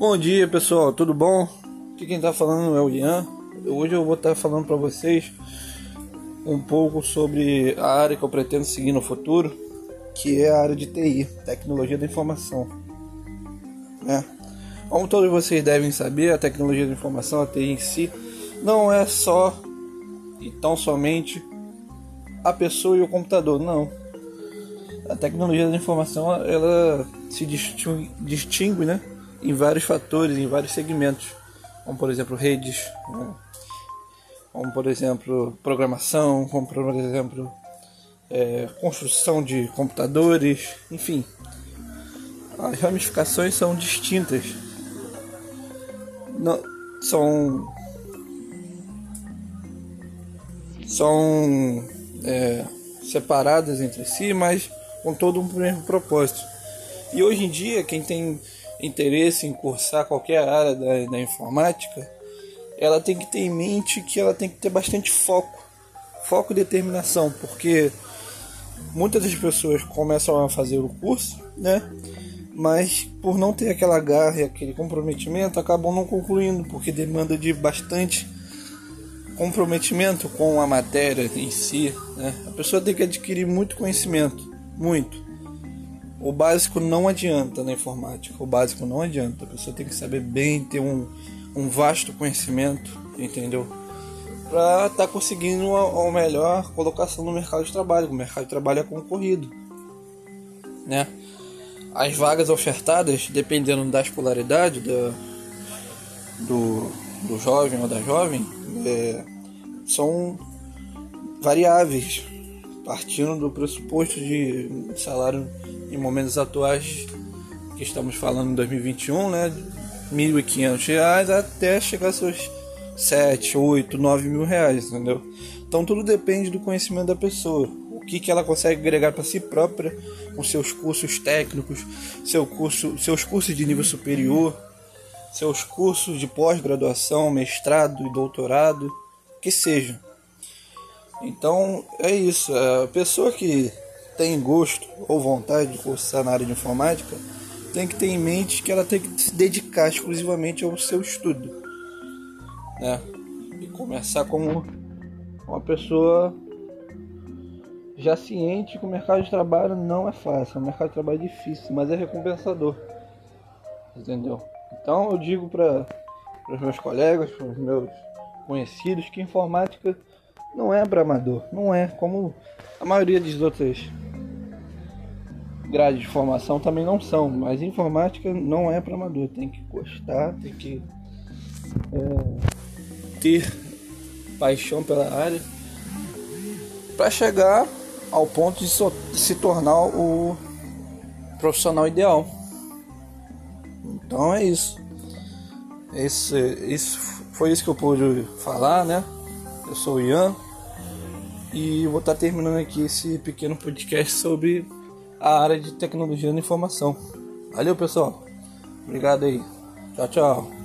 Bom dia pessoal, tudo bom? Aqui quem está falando é o Ian. Hoje eu vou estar tá falando para vocês um pouco sobre a área que eu pretendo seguir no futuro, que é a área de TI, Tecnologia da Informação. Né? Como todos vocês devem saber, a tecnologia da informação, a TI em si, não é só e tão somente a pessoa e o computador, não. A tecnologia da informação ela se distingue, distingue né, em vários fatores, em vários segmentos, como por exemplo redes, né, como por exemplo programação, como por exemplo é, construção de computadores, enfim. As ramificações são distintas. Não, são são é, separadas entre si, mas com todo um mesmo propósito. E hoje em dia, quem tem interesse em cursar qualquer área da, da informática, ela tem que ter em mente que ela tem que ter bastante foco, foco e determinação, porque muitas das pessoas começam a fazer o curso, né? Mas por não ter aquela garra e aquele comprometimento, acabam não concluindo, porque demanda de bastante comprometimento com a matéria em si. Né? A pessoa tem que adquirir muito conhecimento, muito. O básico não adianta na informática, o básico não adianta. A pessoa tem que saber bem, ter um, um vasto conhecimento, entendeu? Para estar tá conseguindo uma melhor colocação no mercado de trabalho. O mercado de trabalho é concorrido, né? As vagas ofertadas, dependendo da escolaridade da, do, do jovem ou da jovem, é, são variáveis, partindo do pressuposto de salário em momentos atuais que estamos falando em 2021, né, R$ 1.500 até chegar a seus 7, 8, 9 mil reais, entendeu? Então tudo depende do conhecimento da pessoa, o que, que ela consegue agregar para si própria com seus cursos técnicos, seu curso, seus cursos de nível superior, seus cursos de pós-graduação, mestrado e doutorado, que seja. Então é isso, a pessoa que tem gosto ou vontade de cursar na área de informática, tem que ter em mente que ela tem que se dedicar exclusivamente ao seu estudo, né? E começar como uma pessoa já ciente que o mercado de trabalho não é fácil, o mercado de trabalho é difícil, mas é recompensador, entendeu? Então eu digo para os meus colegas, para os meus conhecidos, que informática não é para amador, não é como a maioria das outras grades de formação também não são, mas informática não é para amador, tem que gostar, tem que é, ter paixão pela área para chegar ao ponto de so se tornar o profissional ideal. Então é isso. Esse, isso foi isso que eu pude falar, né? Eu sou o Ian e vou estar terminando aqui esse pequeno podcast sobre a área de tecnologia da informação. Valeu, pessoal. Obrigado aí. Tchau, tchau.